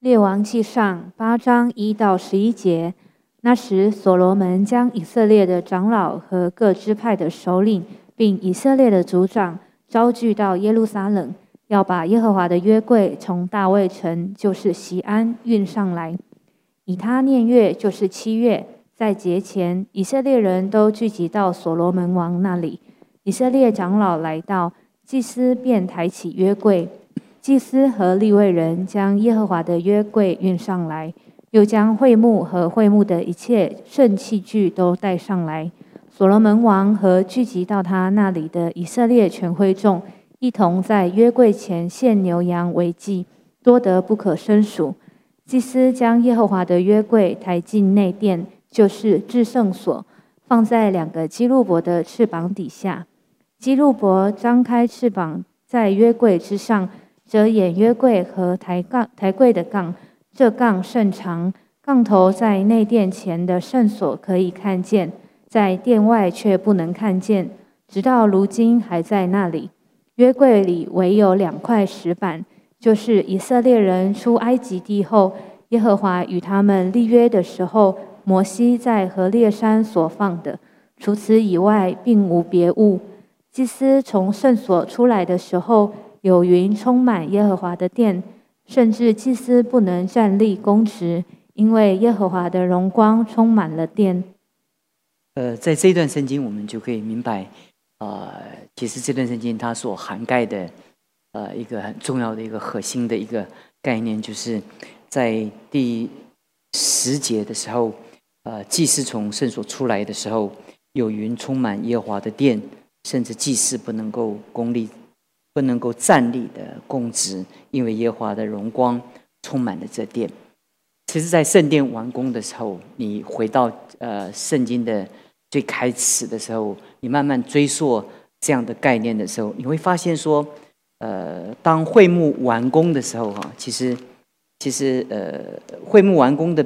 列王记上八章一到十一节，那时所罗门将以色列的长老和各支派的首领，并以色列的族长招聚到耶路撒冷，要把耶和华的约柜从大卫城，就是西安运上来。以他念月，就是七月，在节前，以色列人都聚集到所罗门王那里。以色列长老来到，祭司便抬起约柜。祭司和立位人将耶和华的约柜运上来，又将会幕和会幕的一切圣器具都带上来。所罗门王和聚集到他那里的以色列全会众，一同在约柜前献牛羊为祭，多得不可胜数。祭司将耶和华的约柜抬进内殿，就是至圣所，放在两个基路伯的翅膀底下。基路伯张开翅膀，在约柜之上。遮掩约柜和抬杠抬柜的杠，这杠甚长，杠头在内殿前的圣所可以看见，在殿外却不能看见，直到如今还在那里。约柜里唯有两块石板，就是以色列人出埃及地后，耶和华与他们立约的时候，摩西在何烈山所放的。除此以外，并无别物。祭司从圣所出来的时候。有云充满耶和华的殿，甚至祭司不能站立公职，因为耶和华的荣光充满了殿。呃，在这段圣经，我们就可以明白，啊，其实这段圣经它所涵盖的，呃，一个很重要的一个核心的一个概念，就是在第十节的时候，呃，祭司从圣所出来的时候，有云充满耶和华的殿，甚至祭司不能够公立。不能够站立的供职，因为耶和华的荣光充满了这殿。其实，在圣殿完工的时候，你回到呃圣经的最开始的时候，你慢慢追溯这样的概念的时候，你会发现说，呃，当会幕完工的时候，哈，其实其实呃，会幕完工的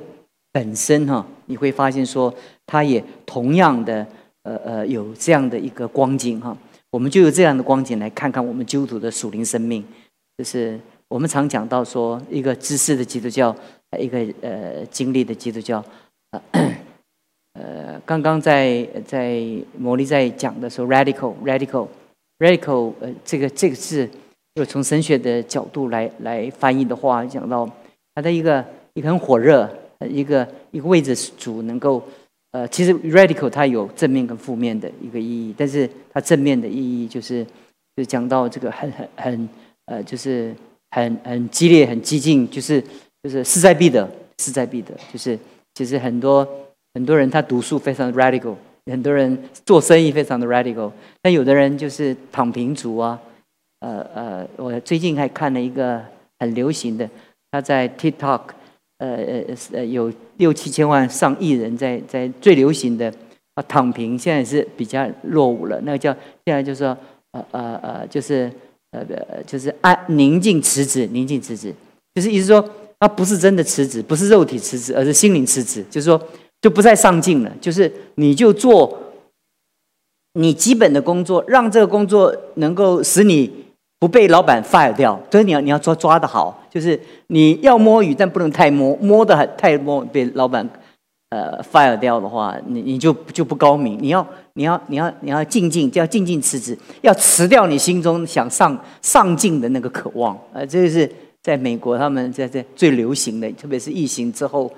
本身，哈，你会发现说，它也同样的呃呃有这样的一个光景，哈。我们就有这样的光景来看看我们基督徒的属灵生命，就是我们常讲到说，一个知识的基督教，一个呃经历的基督教，呃，刚刚在在魔力在讲的时候，radical，radical，radical，呃，这个这个字，就从神学的角度来来翻译的话，讲到它的一个一个很火热，一个一个位置主能够。呃，其实 radical 它有正面跟负面的一个意义，但是它正面的意义就是，就讲到这个很很很呃，就是很很激烈、很激进，就是就是势在必得，势在必得。就是其实很多很多人他读书非常 radical，很多人做生意非常的 radical，但有的人就是躺平族啊。呃呃，我最近还看了一个很流行的，他在 TikTok。呃呃呃，有六七千万上亿人在在最流行的啊躺平，现在是比较落伍了。那个叫现在就是说呃呃呃，就是呃呃就是安宁静辞职，宁静辞职，就是意思说他不是真的辞职，不是肉体辞职，而是心灵辞职，就是说就不再上进了，就是你就做你基本的工作，让这个工作能够使你。不被老板 fire 掉，所以你要你要抓抓的好，就是你要摸鱼，但不能太摸，摸的太摸被老板呃 fire 掉的话，你你就就不高明。你要你要你要你要静静，就要静静辞职，要辞掉你心中想上上进的那个渴望。呃，这个是在美国他们在在最流行的，特别是疫情之后，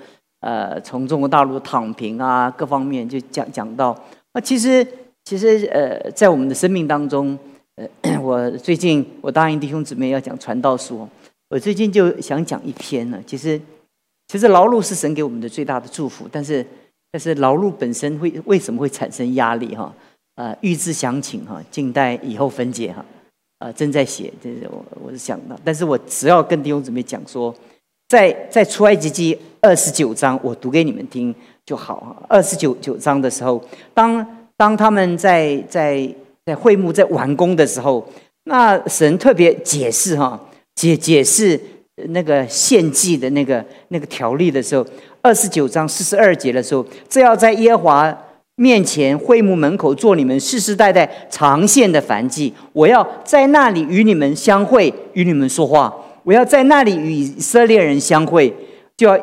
呃，从中国大陆躺平啊各方面就讲讲到啊，其实其实呃，在我们的生命当中。呃，我最近我答应弟兄姊妹要讲传道书，我最近就想讲一篇呢。其实，其实劳碌是神给我们的最大的祝福，但是，但是劳碌本身会为什么会产生压力哈？啊，预知详情哈，静待以后分解哈。啊，正在写，这是我我是想到，但是我只要跟弟兄姊妹讲说，在在出埃及记二十九章，我读给你们听就好哈。二十九九章的时候，当当他们在在。在会幕在完工的时候，那神特别解释哈解解释那个献祭的那个那个条例的时候，二十九章四十二节的时候，这要在耶和华面前会幕门口做你们世世代代长献的燔祭，我要在那里与你们相会，与你们说话。我要在那里与以色列人相会，就要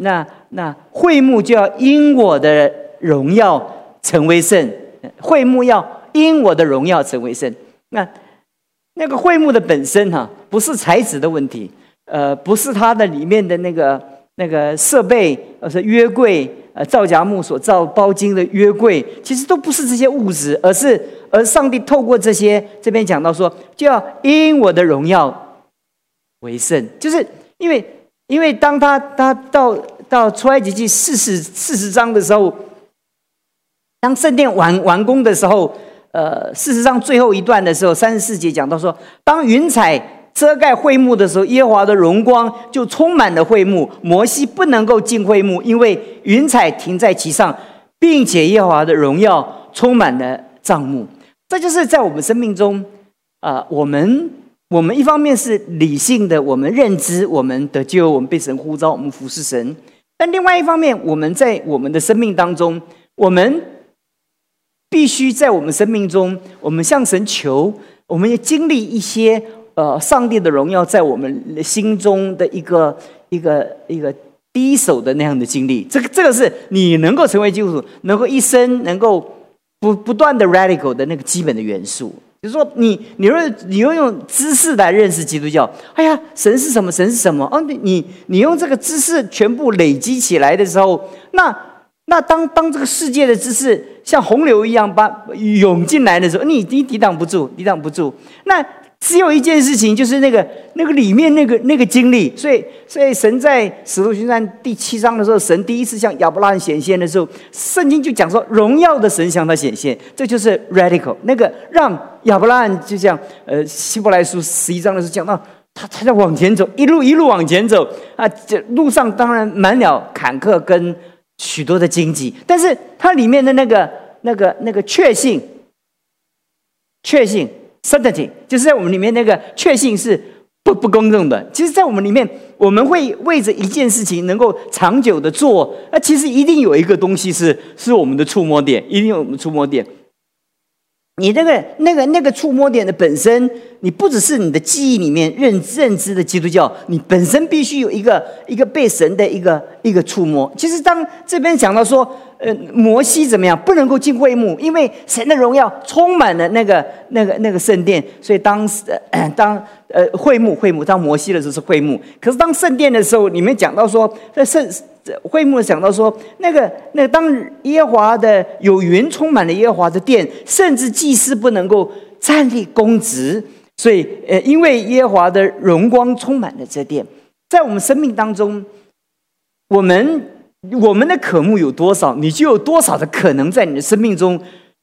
那那会幕就要因我的荣耀成为圣，会幕要因我的荣耀成为圣。那那个会幕的本身哈，不是材质的问题，呃，不是它的里面的那个那个设备，而是约柜，呃，造荚木所造包金的约柜，其实都不是这些物质，而是而上帝透过这些，这边讲到说，就要因我的荣耀为圣，就是因为因为当他他到到出埃及记四十四十章的时候，当圣殿完完工的时候。呃，事实上，最后一段的时候，三十四节讲到说，当云彩遮盖会幕的时候，耶和华的荣光就充满了会幕。摩西不能够进会幕，因为云彩停在其上，并且耶和华的荣耀充满了帐幕。这就是在我们生命中，啊，我们我们一方面是理性的，我们认知我们的救，我们被神呼召，我们服侍神；但另外一方面，我们在我们的生命当中，我们。必须在我们生命中，我们向神求，我们要经历一些呃，上帝的荣耀在我们心中的一个一个一个第一手的那样的经历。这个这个是你能够成为基督徒，能够一生能够不不断的 radical 的那个基本的元素。就是说，你你若你用用知识来认识基督教，哎呀，神是什么？神是什么？哦，你你用这个知识全部累积起来的时候，那。那当当这个世界的知识像洪流一样把涌进来的时候，你你抵挡不住，抵挡不住。那只有一件事情，就是那个那个里面那个那个经历。所以，所以神在使徒行传第七章的时候，神第一次向亚伯拉罕显现的时候，圣经就讲说，荣耀的神向他显现，这就是 radical。那个让亚伯拉罕就像呃希伯来书十一章的时候讲到，他他在往前走，一路一路往前走啊，这路上当然满了坎坷跟。许多的经济，但是它里面的那个、那个、那个确信、确信 （certainty） 就是在我们里面那个确信是不不公正的。其实，在我们里面，我们会为着一件事情能够长久的做，那其实一定有一个东西是是我们的触摸点，一定有我们触摸点。你那个、那个、那个触摸点的本身，你不只是你的记忆里面认认知的基督教，你本身必须有一个一个被神的一个一个触摸。其实当这边讲到说，呃，摩西怎么样不能够进会幕，因为神的荣耀充满了那个那个那个圣殿，所以当时 当呃会幕会幕当摩西的时候是会幕，可是当圣殿的时候，里面讲到说在圣。会幕讲到说，那个那当耶和华的有云充满了耶和华的殿，甚至祭司不能够站立公职，所以呃，因为耶和华的荣光充满了这殿，在我们生命当中，我们我们的渴慕有多少，你就有多少的可能在你的生命中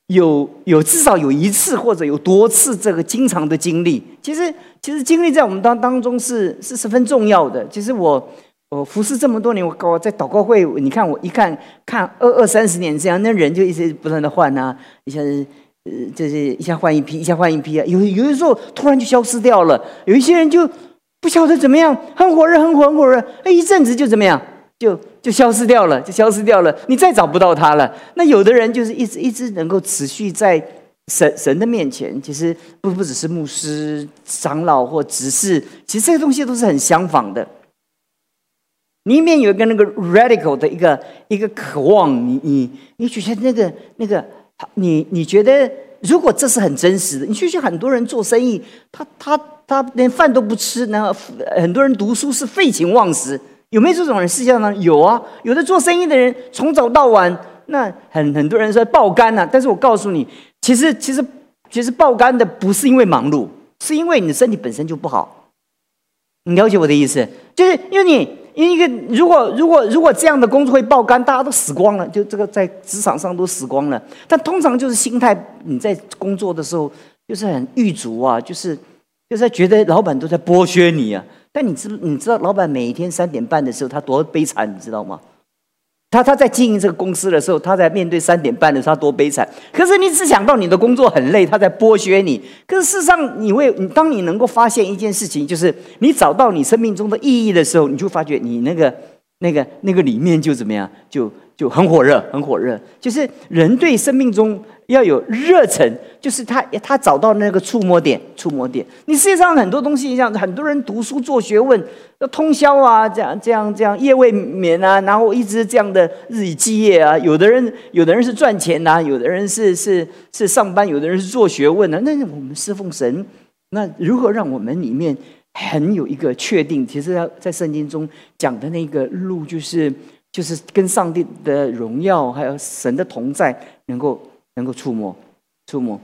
有有至少有一次或者有多次这个经常的经历。其实其实经历在我们当当中是是十分重要的。其实我。我服侍这么多年，我搞在祷告会，你看我一看看二二三十年这样，那人就一直不断的换啊，一下子呃，就是一下换一批，一下换一批啊，有有的时候突然就消失掉了，有一些人就不晓得怎么样，很火热，很火，很火热，哎，一阵子就怎么样，就就消失掉了，就消失掉了，你再找不到他了。那有的人就是一直一直能够持续在神神的面前，其实不不只是牧师、长老或执事，其实这些东西都是很相仿的。你里面有一个那个 radical 的一个一个渴望，你你你觉得那个那个，你你觉得如果这是很真实的，你去去很多人做生意，他他他连饭都不吃，然后很多人读书是废寝忘食，有没有这种人？世界上有啊，有的做生意的人从早到晚，那很很多人说爆肝呐，但是我告诉你，其实其实其实爆肝的不是因为忙碌，是因为你的身体本身就不好。你了解我的意思，就是因为你。因为，如果如果如果这样的工作会爆肝，大家都死光了，就这个在职场上都死光了。但通常就是心态，你在工作的时候就是很狱卒啊，就是就是觉得老板都在剥削你啊。但你知你知道，老板每一天三点半的时候他多悲惨，你知道吗？他他在经营这个公司的时候，他在面对三点半的时候，他多悲惨。可是你只想到你的工作很累，他在剥削你。可是事实上，你会，你当你能够发现一件事情，就是你找到你生命中的意义的时候，你就发觉你那个、那个、那个里面就怎么样，就就很火热，很火热。就是人对生命中要有热忱，就是他他找到那个触摸点，触摸点。你世界上很多东西，像很多人读书做学问，要通宵啊，这样这样这样夜未眠啊，然后一直这样的日以继夜啊。有的人有的人是赚钱呐，有的人是是是上班，有的人是做学问啊。那我们侍奉神，那如何让我们里面很有一个确定？其实，在圣经中讲的那个路，就是。就是跟上帝的荣耀，还有神的同在，能够能够触摸，触摸。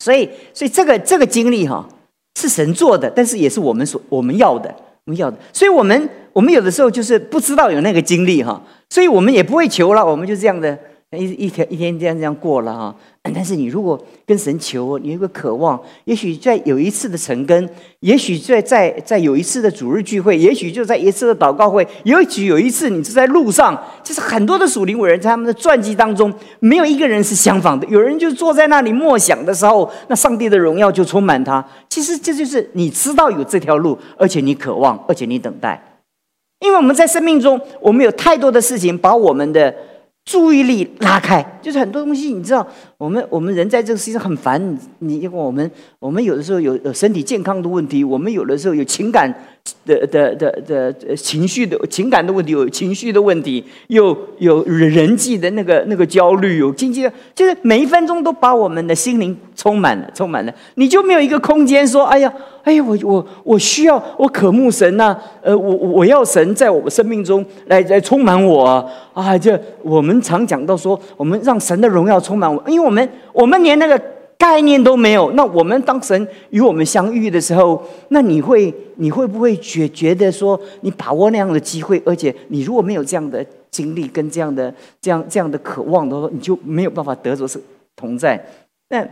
所以，所以这个这个经历哈，是神做的，但是也是我们所我们要的，我们要的。所以，我们我们有的时候就是不知道有那个经历哈，所以我们也不会求了，我们就这样的一一天一天这样这样过了哈。但是你如果跟神求，你有个渴望，也许在有一次的成根，也许在在在有一次的主日聚会，也许就在一次的祷告会，也许有一次你是在路上，就是很多的属灵伟人在他们的传记当中，没有一个人是相仿的。有人就坐在那里默想的时候，那上帝的荣耀就充满他。其实这就是你知道有这条路，而且你渴望，而且你等待。因为我们在生命中，我们有太多的事情把我们的。注意力拉开，就是很多东西，你知道，我们我们人在这个世界上很烦。你因为我们我们有的时候有有身体健康的问题，我们有的时候有情感的的的的情绪的情感的问题，有情绪的问题，有有人际的那个那个焦虑，有经济的，就是每一分钟都把我们的心灵充满了，充满了，你就没有一个空间说，哎呀。哎呀，我我我需要我渴慕神呐，呃，我我要神在我们生命中来来充满我啊！这我们常讲到说，我们让神的荣耀充满我，因为我们我们连那个概念都没有。那我们当神与我们相遇的时候，那你会你会不会觉觉得说，你把握那样的机会，而且你如果没有这样的经历跟这样的这样这样的渴望的话，你就没有办法得着是同在。那。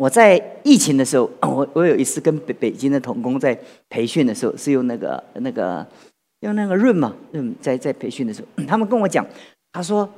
我在疫情的时候，我我有一次跟北北京的童工在培训的时候，是用那个那个用那个润嘛润在在培训的时候，他们跟我讲，他说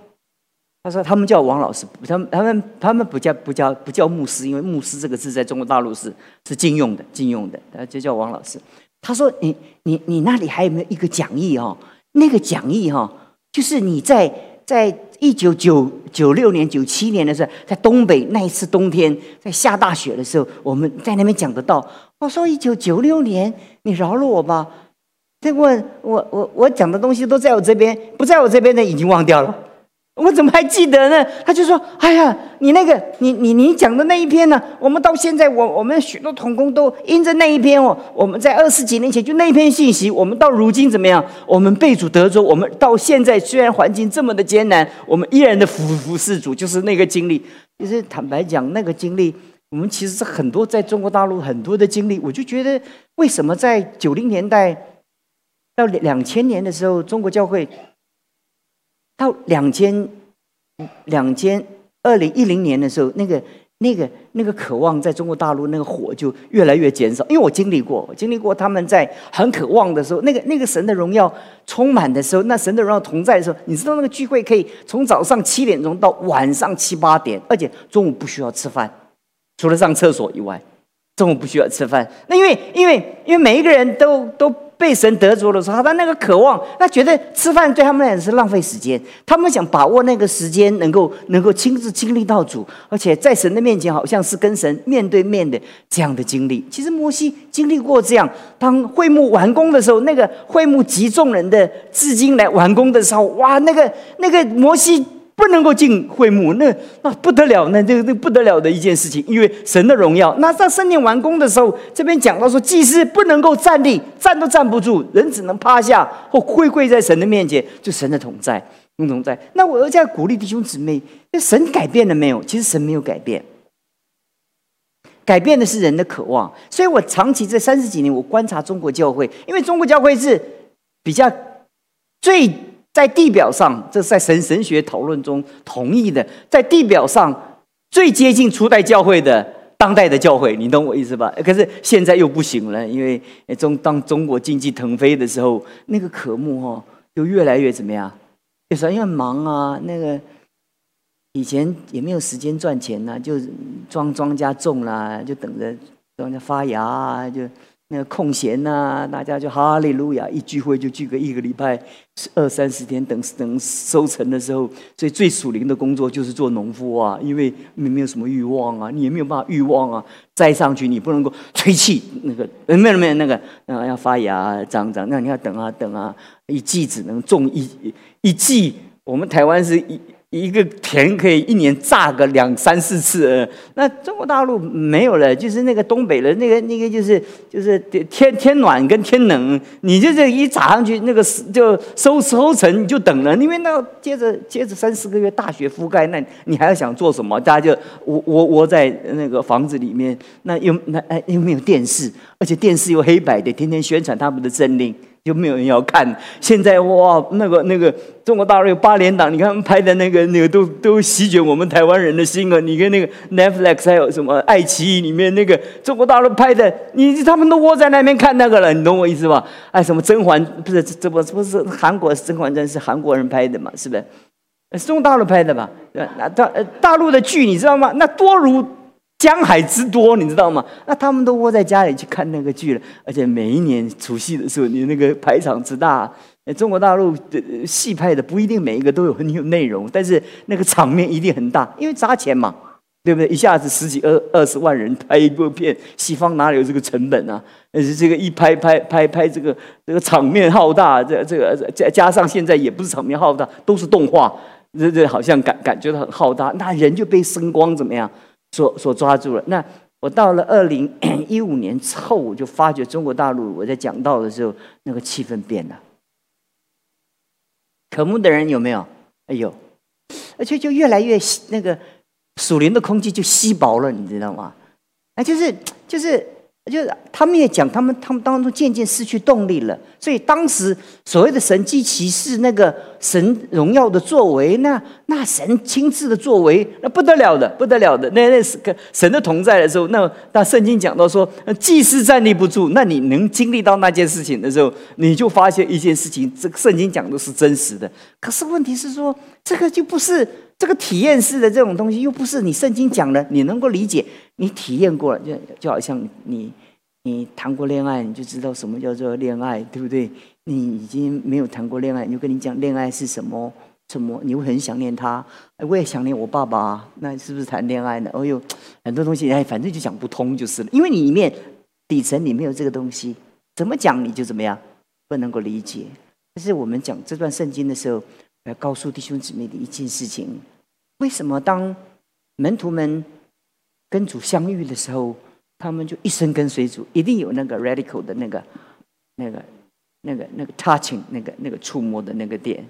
他说他们叫王老师，他们他们他们不叫不叫不叫牧师，因为牧师这个字在中国大陆是是禁用的禁用的，他就叫王老师。他说你你你那里还有没有一个讲义哦？那个讲义哈，就是你在在。一九九九六年、九七年的时候，在东北那一次冬天，在下大雪的时候，我们在那边讲得到。我说一九九六年，你饶了我吧。再问我，我我讲的东西都在我这边，不在我这边的已经忘掉了。我们怎么还记得呢？他就说：“哎呀，你那个，你你你讲的那一篇呢？我们到现在，我我们许多同工都因着那一篇哦，我们在二十几年前就那一篇信息，我们到如今怎么样？我们被主得着，我们到现在虽然环境这么的艰难，我们依然的服服侍主，就是那个经历。其实坦白讲，那个经历，我们其实是很多在中国大陆很多的经历。我就觉得，为什么在九零年代到两千年的时候，中国教会？”到两千两千二零一零年的时候，那个那个那个渴望在中国大陆那个火就越来越减少。因为我经历过，我经历过他们在很渴望的时候，那个那个神的荣耀充满的时候，那神的荣耀同在的时候，你知道那个聚会可以从早上七点钟到晚上七八点，而且中午不需要吃饭，除了上厕所以外，中午不需要吃饭。那因为因为因为每一个人都都。被神得着的时候，他那个渴望，他觉得吃饭对他们来讲是浪费时间。他们想把握那个时间，能够能够亲自经历到主，而且在神的面前，好像是跟神面对面的这样的经历。其实摩西经历过这样，当会幕完工的时候，那个会幕集众人的至今来完工的时候，哇，那个那个摩西。不能够进会幕，那那不得了，那这个不得了的一件事情，因为神的荣耀。那在圣殿完工的时候，这边讲到说，祭司不能够站立，站都站不住，人只能趴下或跪跪在神的面前，就神的同在，同在。那我要这样鼓励弟兄姊妹，那神改变了没有？其实神没有改变，改变的是人的渴望。所以我长期这三十几年，我观察中国教会，因为中国教会是比较最。在地表上，这是在神神学讨论中同意的。在地表上最接近初代教会的当代的教会，你懂我意思吧？可是现在又不行了，因为中当中国经济腾飞的时候，那个科目哈就越来越怎么样？有时候因为忙啊，那个以前也没有时间赚钱呐，就庄庄稼种啦，就等着庄稼发芽啊，就那个空闲呐，大家就哈利路亚，一聚会就聚个一个礼拜，二三十天，等等收成的时候，所以最属灵的工作就是做农夫啊，因为你没有什么欲望啊，你也没有办法欲望啊，栽上去你不能够吹气，那个没有没有那个，嗯要发芽长长，那你要等啊等啊，一季只能种一一季，我们台湾是一。一个田可以一年炸个两三四次，那中国大陆没有了，就是那个东北的那个那个就是就是天天暖跟天冷，你就这一砸上去，那个就收收成你就等了，因为那接着接着三四个月大雪覆盖，那你还要想做什么？大家就窝窝窝在那个房子里面，那又那哎又没有电视，而且电视又黑白的，天天宣传他们的政令。就没有人要看。现在哇，那个那个中国大陆有八连党，你看拍的那个那个都都席卷我们台湾人的心啊！你看那个 Netflix 还有什么爱奇艺里面那个中国大陆拍的，你他们都窝在那边看那个了，你懂我意思吧？哎，什么甄嬛不是这不不是韩国《甄嬛传》是韩国人拍的嘛？是不是？是中国大陆拍的吧？那大大陆的剧你知道吗？那多如。江海之多，你知道吗？那他们都窝在家里去看那个剧了，而且每一年除夕的时候，你那个排场之大，中国大陆的戏拍的不一定每一个都有很有内容，但是那个场面一定很大，因为砸钱嘛，对不对？一下子十几二二十万人拍一部片，西方哪里有这个成本啊？但是这个一拍拍拍拍，这个这个场面浩大，这这个加加上现在也不是场面浩大，都是动画，这这好像感感觉到很浩大，那人就被声光怎么样？所所抓住了。那我到了二零 一五年之后，我就发觉中国大陆，我在讲道的时候，那个气氛变了。渴慕的人有没有？哎呦，而且就越来越那个属灵的空气就稀薄了，你知道吗？哎，就是就是。就是他们也讲，他们他们当中渐渐失去动力了。所以当时所谓的神迹骑士，那个神荣耀的作为，那那神亲自的作为，那不得了的，不得了的。那那是个神的同在的时候，那那圣经讲到说，祭司站立不住。那你能经历到那件事情的时候，你就发现一件事情，这个圣经讲的是真实的。可是问题是说，这个就不是。这个体验式的这种东西，又不是你圣经讲的，你能够理解，你体验过了，就就好像你你谈过恋爱，你就知道什么叫做恋爱，对不对？你已经没有谈过恋爱，你就跟你讲恋爱是什么什么，你会很想念他。我也想念我爸爸，那是不是谈恋爱呢？哦呦，很多东西，哎，反正就讲不通就是了，因为你里面底层你没有这个东西，怎么讲你就怎么样，不能够理解。但是我们讲这段圣经的时候。来告诉弟兄姊妹的一件事情：为什么当门徒们跟主相遇的时候，他们就一生跟随主？一定有那个 radical 的那个、那个、那个、那个 touching，那个、那个触摸的那个点。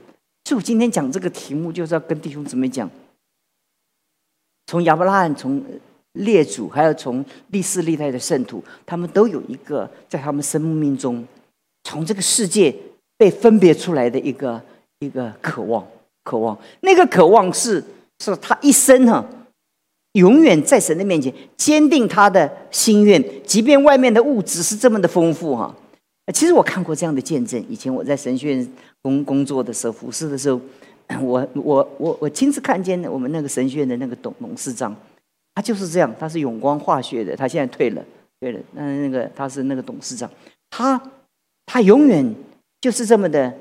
所以我今天讲这个题目，就是要跟弟兄姊妹讲：从亚伯拉罕、从列祖，还有从历世历代的圣徒，他们都有一个在他们生命中，从这个世界被分别出来的一个。一个渴望，渴望，那个渴望是是他一生哈，永远在神的面前坚定他的心愿，即便外面的物质是这么的丰富哈。其实我看过这样的见证，以前我在神学院工工作的时候，服侍的时候，我我我我亲自看见我们那个神学院的那个董董事长，他就是这样，他是永光化学的，他现在退了，退了，那那个他是那个董事长，他他永远就是这么的。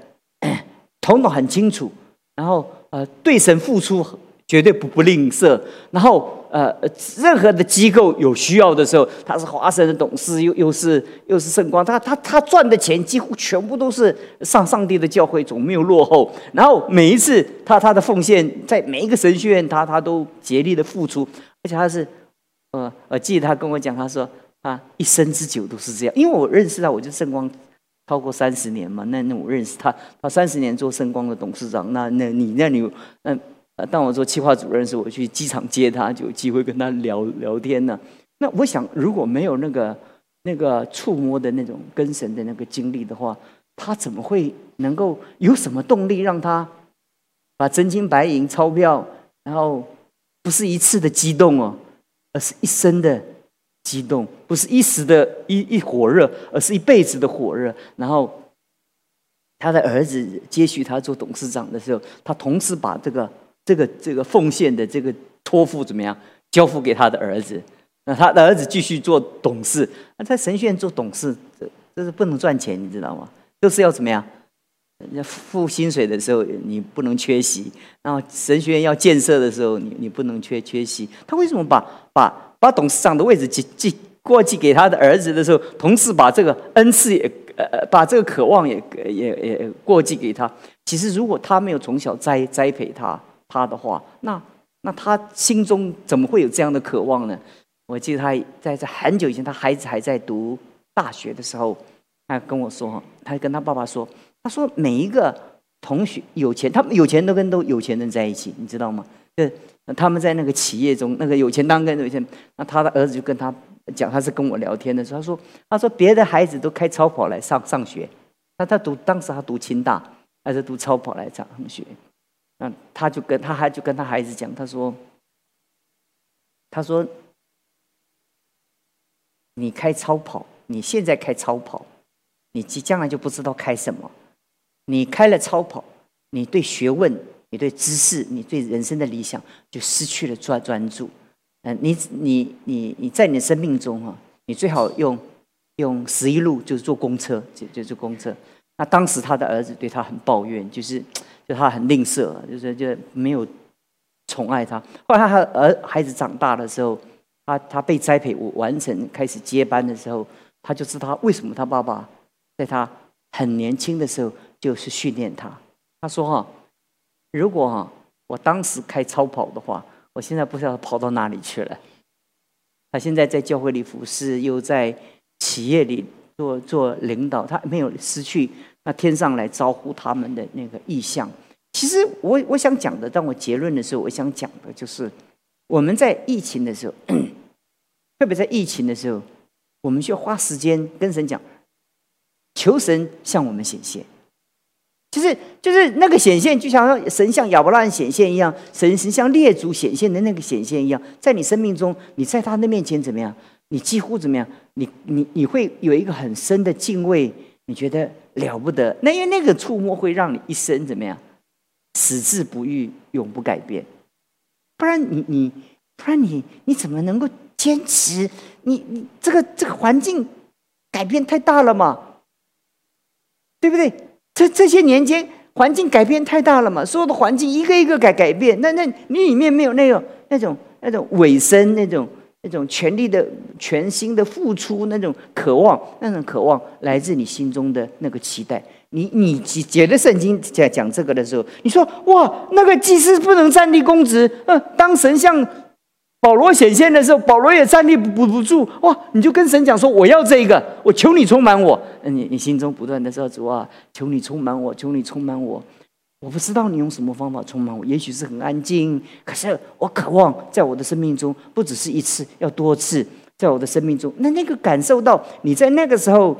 头脑很清楚，然后呃，对神付出绝对不不吝啬，然后呃，任何的机构有需要的时候，他是华神的董事，又又是又是圣光，他他他赚的钱几乎全部都是上上帝的教会，总没有落后。然后每一次他他的奉献，在每一个神学院，他他都竭力的付出，而且他是呃，我记得他跟我讲，他说啊，一生之久都是这样，因为我认识他，我就圣光。超过三十年嘛？那那我认识他，他三十年做圣光的董事长。那那你那你嗯当我做企划主任时，我去机场接他，就有机会跟他聊聊天呢。那我想，如果没有那个那个触摸的那种跟神的那个经历的话，他怎么会能够有什么动力让他把真金白银钞票，然后不是一次的激动哦，而是一生的。激动不是一时的一一火热，而是一辈子的火热。然后他的儿子接续他做董事长的时候，他同时把这个这个这个奉献的这个托付怎么样交付给他的儿子？那他的儿子继续做董事，那在神学院做董事，这这是不能赚钱，你知道吗？就是要怎么样？人家付薪水的时候，你不能缺席；然后神学院要建设的时候，你你不能缺缺席。他为什么把把把董事长的位置寄寄过继给他的儿子的时候，同时把这个恩赐也呃呃把这个渴望也也也过继给他？其实，如果他没有从小栽栽培他他的话，那那他心中怎么会有这样的渴望呢？我记得他在这很久以前，他孩子还在读大学的时候，他跟我说，他跟他爸爸说。他说：“每一个同学有钱，他们有钱都跟都有钱人在一起，你知道吗？就他们在那个企业中，那个有钱当跟有钱，那他的儿子就跟他讲，他是跟我聊天的时候，他说：他说别的孩子都开超跑来上上学，那他读当时他读清大，还是读超跑来上学，那他就跟他还就跟他孩子讲，他说，他说你开超跑，你现在开超跑，你即将来就不知道开什么。”你开了超跑，你对学问、你对知识、你对人生的理想就失去了专专注。嗯，你你你你在你的生命中哈，你最好用用十一路，就是坐公车，就就坐公车。那当时他的儿子对他很抱怨，就是就他很吝啬，就是就没有宠爱他。后来他儿孩子长大的时候，他他被栽培完成，开始接班的时候，他就知道为什么他爸爸在他很年轻的时候。就是训练他。他说：“哈，如果哈我当时开超跑的话，我现在不知道跑到哪里去了。他现在在教会里服侍，又在企业里做做领导，他没有失去那天上来招呼他们的那个意向。其实我我想讲的，当我结论的时候，我想讲的就是我们在疫情的时候，特别在疫情的时候，我们需要花时间跟神讲，求神向我们显现。”就是就是那个显现，就像神像亚伯拉罕显现一样，神神像列祖显现的那个显现一样，在你生命中，你在他的面前怎么样？你几乎怎么样？你你你会有一个很深的敬畏，你觉得了不得。那因为那个触摸会让你一生怎么样？矢志不渝，永不改变。不然你你不然你你怎么能够坚持？你你这个这个环境改变太大了嘛？对不对？这这些年间，环境改变太大了嘛？所有的环境一个一个改改变，那那你里面没有那种那种那种尾声，那种那种全力的全新的付出，那种渴望，那种渴望来自你心中的那个期待。你你解解的圣经讲讲这个的时候，你说哇，那个祭司不能站立公职，嗯，当神像。保罗显现的时候，保罗也站立不不住哇！你就跟神讲说：“我要这个，我求你充满我。”你你心中不断的说：“主啊，求你充满我，求你充满我。”我不知道你用什么方法充满我，也许是很安静，可是我渴望在我的生命中，不只是一次，要多次，在我的生命中，那那个感受到你在那个时候，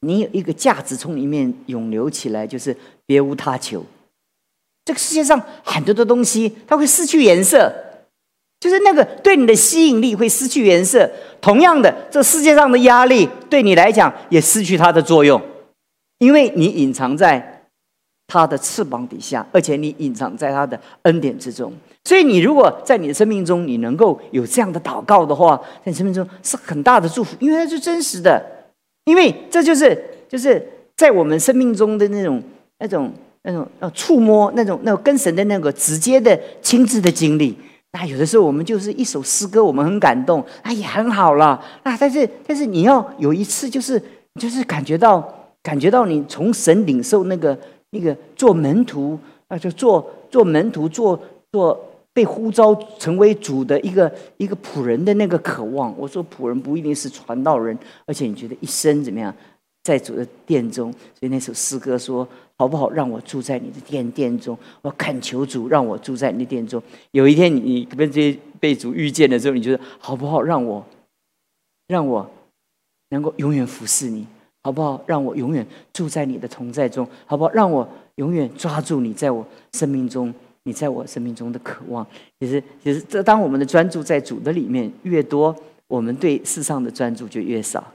你有一个价值从里面涌流起来，就是别无他求。这个世界上很多的东西，它会失去颜色。就是那个对你的吸引力会失去颜色，同样的，这世界上的压力对你来讲也失去它的作用，因为你隐藏在他的翅膀底下，而且你隐藏在他的恩典之中。所以，你如果在你的生命中，你能够有这样的祷告的话，在你生命中是很大的祝福，因为它是真实的，因为这就是就是在我们生命中的那种那种那种要触摸那种那种跟神的那个直接的亲自的经历。那有的时候我们就是一首诗歌，我们很感动，那也很好了。那但是但是你要有一次，就是就是感觉到感觉到你从神领受那个那个做门徒啊，就做做门徒，做做被呼召成为主的一个一个仆人的那个渴望。我说仆人不一定是传道人，而且你觉得一生怎么样？在主的殿中，所以那首诗歌说：“好不好？让我住在你的殿殿中。我恳求主，让我住在你的殿中。有一天，你跟这些被主遇见的时候，你觉得好不好？让我，让我能够永远服侍你，好不好？让我永远住在你的同在中，好不好？让我永远抓住你在我生命中，你在我生命中的渴望。其实，其实，这当我们的专注在主的里面越多，我们对世上的专注就越少。”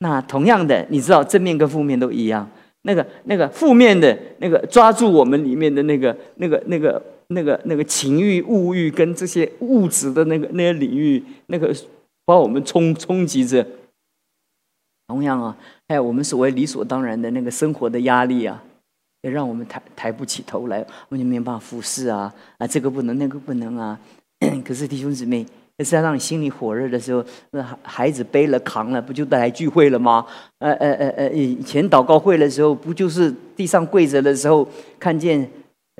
那同样的，你知道正面跟负面都一样。那个那个负面的那个抓住我们里面的那个那个那个那个那个情欲、物欲跟这些物质的那个那些领域，那个把我们冲冲击着。同样啊，还有我们所谓理所当然的那个生活的压力啊，也让我们抬抬不起头来，我们就没办法服侍啊啊，这个不能，那个不能啊。可是弟兄姊妹。是要让你心里火热的时候，那孩孩子背了扛了，不就带来聚会了吗？呃呃呃呃，以前祷告会的时候，不就是地上跪着的时候，看见，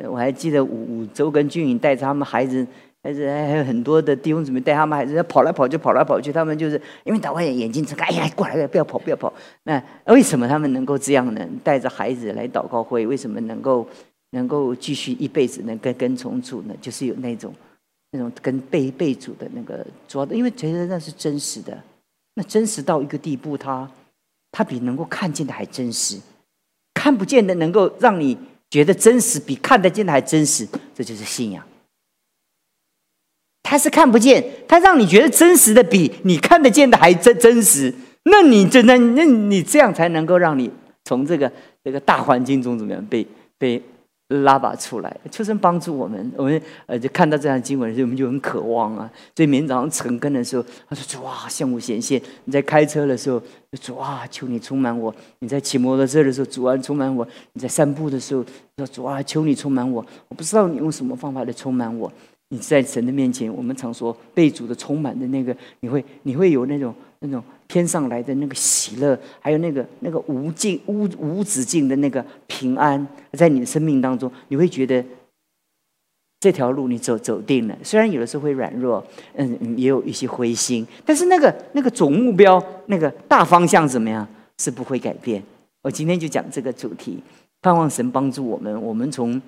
我还记得五五周跟俊颖带着他们孩子，还是还有很多的弟兄姊妹带他们孩子，跑来跑去，跑来跑去，他们就是因为祷告眼睛睁开，哎呀，过来了，不要跑，不要跑。那为什么他们能够这样呢？带着孩子来祷告会，为什么能够能够继续一辈子能跟跟从主呢？就是有那种。那种跟被被主的那个主要的，因为觉得那是真实的，那真实到一个地步，他他比能够看见的还真实，看不见的能够让你觉得真实，比看得见的还真实，这就是信仰。他是看不见，他让你觉得真实的比你看得见的还真真实，那你就那那你这样才能够让你从这个这个大环境中怎么样被被。拉拔出来，求神帮助我们。我们呃，就看到这样经文的时候，我们就很渴望啊。所以明早上晨更的时候，他说：“主啊，向我显现。”你在开车的时候，主啊，求你充满我；你在骑摩托车的时候，主啊，充满我；你在散步的时候，说主啊，求你充满我。我不知道你用什么方法来充满我。你在神的面前，我们常说被主的充满的那个，你会你会有那种那种。天上来的那个喜乐，还有那个那个无尽无无止境的那个平安，在你的生命当中，你会觉得这条路你走走定了。虽然有的时候会软弱，嗯，也有一些灰心，但是那个那个总目标，那个大方向怎么样，是不会改变。我今天就讲这个主题，盼望神帮助我们，我们从。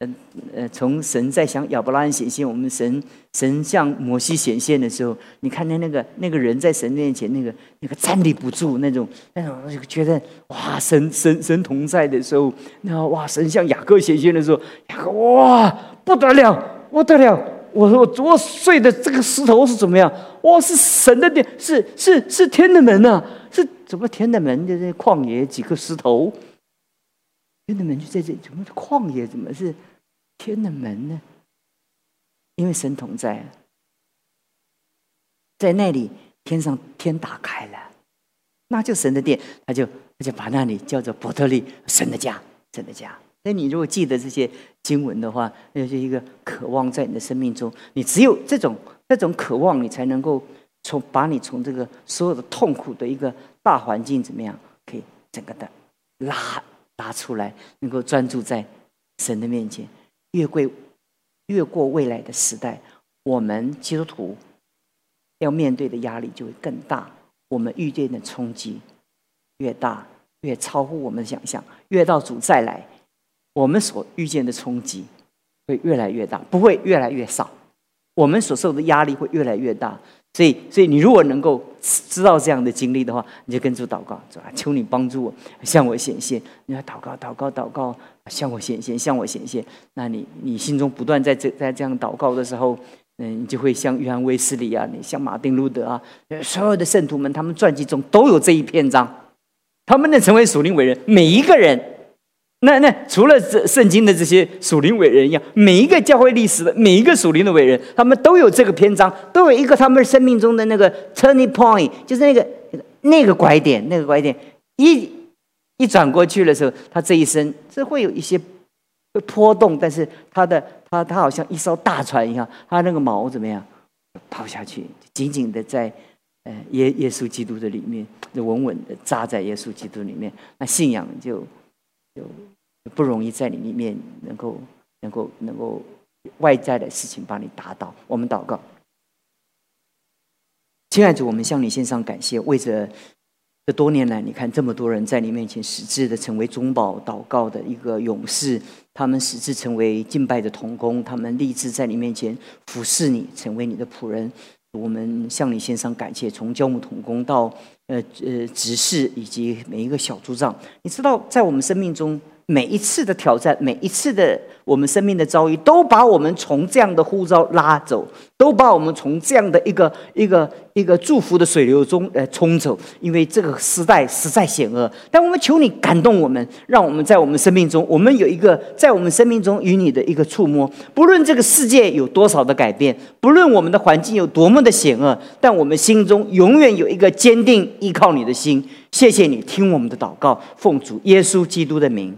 嗯呃，从神在向亚伯拉罕显现，我们神神向摩西显现的时候，你看见那个那个人在神面前，那个那个站立不住，那种那种觉得哇，神神神同在的时候，那哇，神向雅各显现的时候，雅各哇不得了，不得了，我说我睡的这个石头是怎么样？哇，是神的殿，是是是天的门呐，是怎么天的门？就在旷野几颗石头。天的门就在这，怎么旷野？怎么是天的门呢？因为神同在，在那里天上天打开了，那就神的殿，他就他就把那里叫做伯特利，神的家，神的家。那你如果记得这些经文的话，那就一个渴望在你的生命中，你只有这种这种渴望，你才能够从把你从这个所有的痛苦的一个大环境怎么样，可以整个的拉。拿出来，能够专注在神的面前，越过越过未来的时代，我们基督徒要面对的压力就会更大，我们遇见的冲击越大，越超乎我们的想象。越到主再来，我们所遇见的冲击会越来越大，不会越来越少。我们所受的压力会越来越大。所以，所以你如果能够知道这样的经历的话，你就跟主祷告，是吧？求你帮助我，向我显现。你要祷告，祷告，祷告，向我显现，向我显现。那你，你心中不断在这在这样祷告的时候，嗯，你就会像约翰威斯理啊，你像马丁路德啊，所有的圣徒们，他们传记中都有这一篇章，他们能成为属灵伟人，每一个人。那那除了这圣经的这些属灵伟人一样，每一个教会历史的每一个属灵的伟人，他们都有这个篇章，都有一个他们生命中的那个 turning point，就是那个那个拐点，那个拐点一一转过去的时候，他这一生是会有一些会波动，但是他的他他好像一艘大船一样，他那个锚怎么样抛下去，紧紧的在呃耶耶稣基督的里面，就稳稳的扎在耶稣基督里面，那信仰就就。不容易在你里面能够能够能够外在的事情把你打倒。我们祷告，亲爱的主，我们向你献上感谢。为着这多年来，你看这么多人在你面前实质的成为中保祷告的一个勇士，他们实质成为敬拜的童工，他们立志在你面前服侍你，成为你的仆人。我们向你献上感谢。从教牧童工到呃呃执事，以及每一个小组长，你知道，在我们生命中。每一次的挑战，每一次的我们生命的遭遇，都把我们从这样的呼召拉走，都把我们从这样的一个一个一个祝福的水流中呃冲走，因为这个时代实在险恶。但我们求你感动我们，让我们在我们生命中，我们有一个在我们生命中与你的一个触摸。不论这个世界有多少的改变，不论我们的环境有多么的险恶，但我们心中永远有一个坚定依靠你的心。谢谢你听我们的祷告，奉主耶稣基督的名，